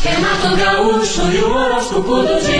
Renato Gaúcho e o horóscopo do dia.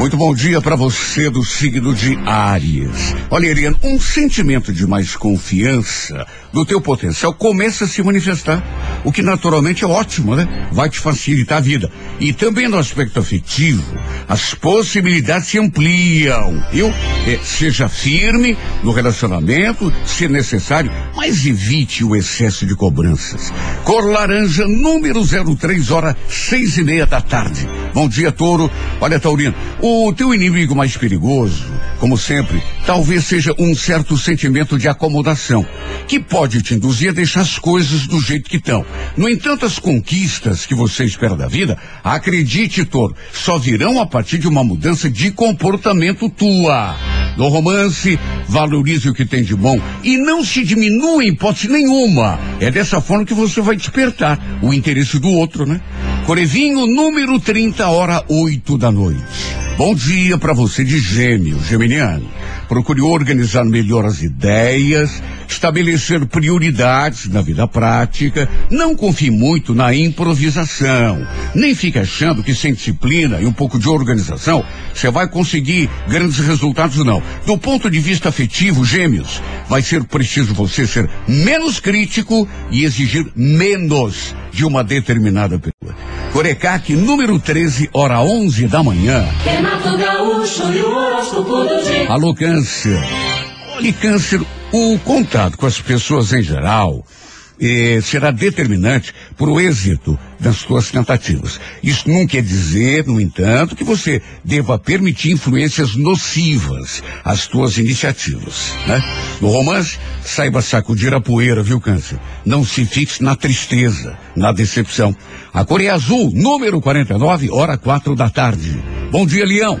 Muito bom dia para você do signo de Áries. Olha, Eliane, um sentimento de mais confiança do teu potencial começa a se manifestar, o que naturalmente é ótimo, né? Vai te facilitar a vida. E também no aspecto afetivo, as possibilidades se ampliam, viu? É, seja firme no relacionamento, se necessário, mas evite o excesso de cobranças. Cor laranja, número 03, hora seis e meia da tarde. Bom dia, touro. Olha, Taurino, o teu inimigo mais perigoso, como sempre, talvez seja um certo sentimento de acomodação, que pode te induzir a deixar as coisas do jeito que estão. No entanto, as conquistas que você espera da vida, acredite, Toro, só virão a partir de uma mudança de comportamento tua. No romance, valorize o que tem de bom e não se diminua em hipótese nenhuma. É dessa forma que você vai despertar o interesse do outro, né? Corevinho, número 30, hora 8 da noite. Bom dia para você de gêmeo, geminiano. Procure organizar melhor as ideias, estabelecer prioridades na vida prática, não confie muito na improvisação, nem fique achando que sem disciplina e um pouco de organização você vai conseguir grandes resultados, não. Do ponto de vista afetivo, gêmeos, vai ser preciso você ser menos crítico e exigir menos de uma determinada pessoa. Corecaque, número 13, hora 11 da manhã. Renato Gaúcho e o horóscopo do dia. Alô, câncer. Olha, câncer, o contato com as pessoas em geral eh, será determinante para o êxito das suas tentativas. Isso não quer dizer, no entanto, que você deva permitir influências nocivas às suas iniciativas, né? No romance, saiba sacudir a poeira, viu, câncer? Não se fixe na tristeza, na decepção. A cor é azul, número 49, hora quatro da tarde. Bom dia, Leão.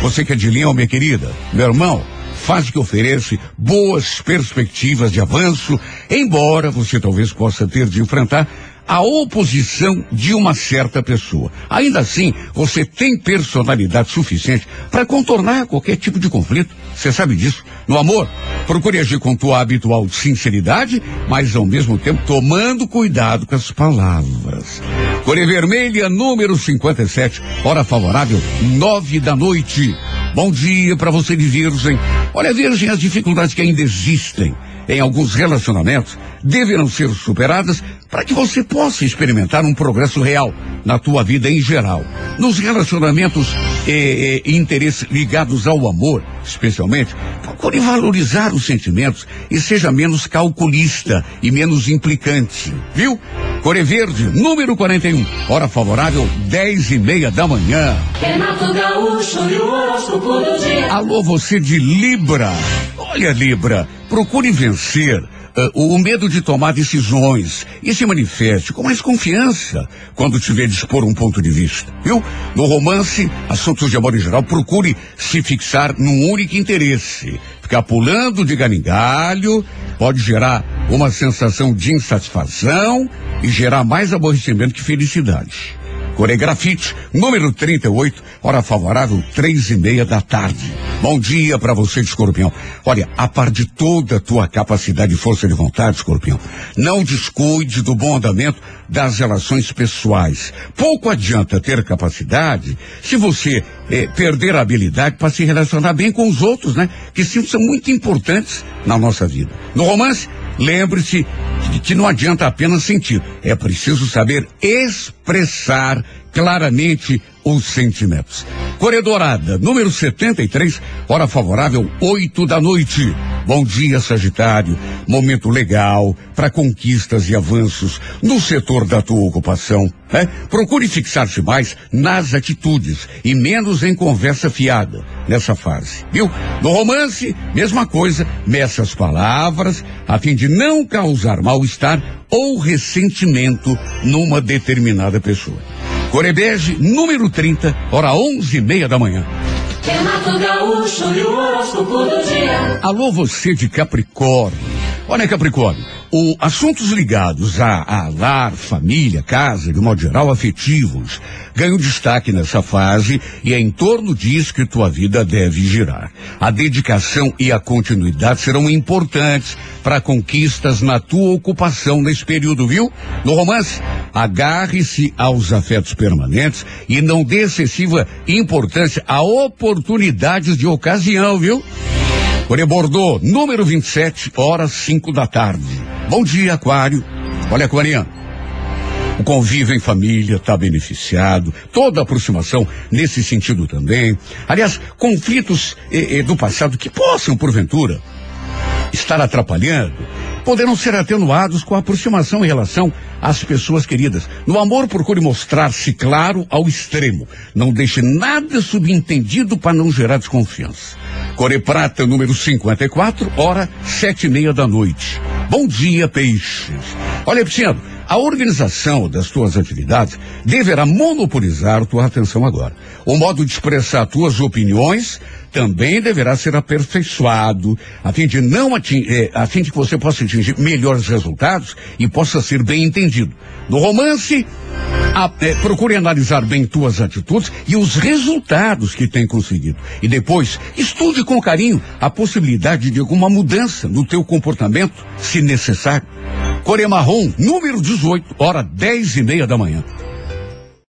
Você que é de Leão, minha querida, meu irmão, faz que oferece boas perspectivas de avanço, embora você talvez possa ter de enfrentar a oposição de uma certa pessoa. Ainda assim, você tem personalidade suficiente para contornar qualquer tipo de conflito. Você sabe disso. No amor, procure agir com tua habitual sinceridade, mas ao mesmo tempo tomando cuidado com as palavras. Coré Vermelha, número 57, hora favorável, nove da noite. Bom dia para você de Virgem. Olha, Virgem, as dificuldades que ainda existem em alguns relacionamentos deverão ser superadas para que você possa experimentar um progresso real na tua vida em geral. Nos relacionamentos e interesses ligados ao amor, especialmente, procure valorizar os sentimentos e seja menos calculista e menos implicante, viu? Core Verde, número 41, hora favorável, dez e meia da manhã. Renato Gaúcho e o horóscopo do dia. Alô, você de Libra. Olha, Libra, procure vencer o medo de tomar decisões e se manifeste com mais confiança quando tiver de expor um ponto de vista, viu? No romance, assuntos de amor em geral, procure se fixar num único interesse. Ficar pulando de galho galho pode gerar uma sensação de insatisfação e gerar mais aborrecimento que felicidade. Coregrafite, número 38, hora favorável, três e meia da tarde. Bom dia para você, escorpião. Olha, a par de toda a tua capacidade e força de vontade, escorpião, não descuide do bom andamento das relações pessoais. Pouco adianta ter capacidade se você eh, perder a habilidade para se relacionar bem com os outros, né? Que sim, são muito importantes na nossa vida. No romance, lembre-se que não adianta apenas sentir, é preciso saber expressar claramente os sentimentos. Corredorada, número 73, hora favorável, 8 da noite. Bom dia, Sagitário. Momento legal para conquistas e avanços no setor da tua ocupação. né? Procure fixar-se mais nas atitudes e menos em conversa fiada nessa fase. Viu? No romance, mesma coisa, meça as palavras a fim de não causar mal-estar ou ressentimento numa determinada pessoa. Corebege, número 30, hora onze e meia da manhã. Renato Gaúcho e o horóscopo do dia. Alô, você de Capricórnio. Olha, Capricórnio, o, assuntos ligados a, a lar, família, casa, de modo geral, afetivos, ganham destaque nessa fase e é em torno disso que tua vida deve girar. A dedicação e a continuidade serão importantes para conquistas na tua ocupação nesse período, viu? No romance, agarre-se aos afetos permanentes e não dê excessiva importância a oportunidades de ocasião, viu? Coré número 27, horas 5 da tarde. Bom dia, Aquário. Olha, Aquariano. O convívio em família está beneficiado, toda aproximação nesse sentido também. Aliás, conflitos eh, eh, do passado que possam, porventura, estar atrapalhando, poderão ser atenuados com a aproximação em relação às pessoas queridas. No amor, procure mostrar-se claro ao extremo. Não deixe nada subentendido para não gerar desconfiança. Core Prata, número 54, hora sete e meia da noite. Bom dia, peixes. Olha, Pisciano, a organização das tuas atividades deverá monopolizar tua atenção agora. O modo de expressar tuas opiniões também deverá ser aperfeiçoado, a fim de não atingir, eh, a fim de que você possa atingir melhores resultados e possa ser bem entendido. No romance, a, eh, procure analisar bem tuas atitudes e os resultados que tem conseguido. E depois, estude com carinho a possibilidade de alguma mudança no teu comportamento, se necessário. Coreia Marrom, número 18, hora dez e meia da manhã.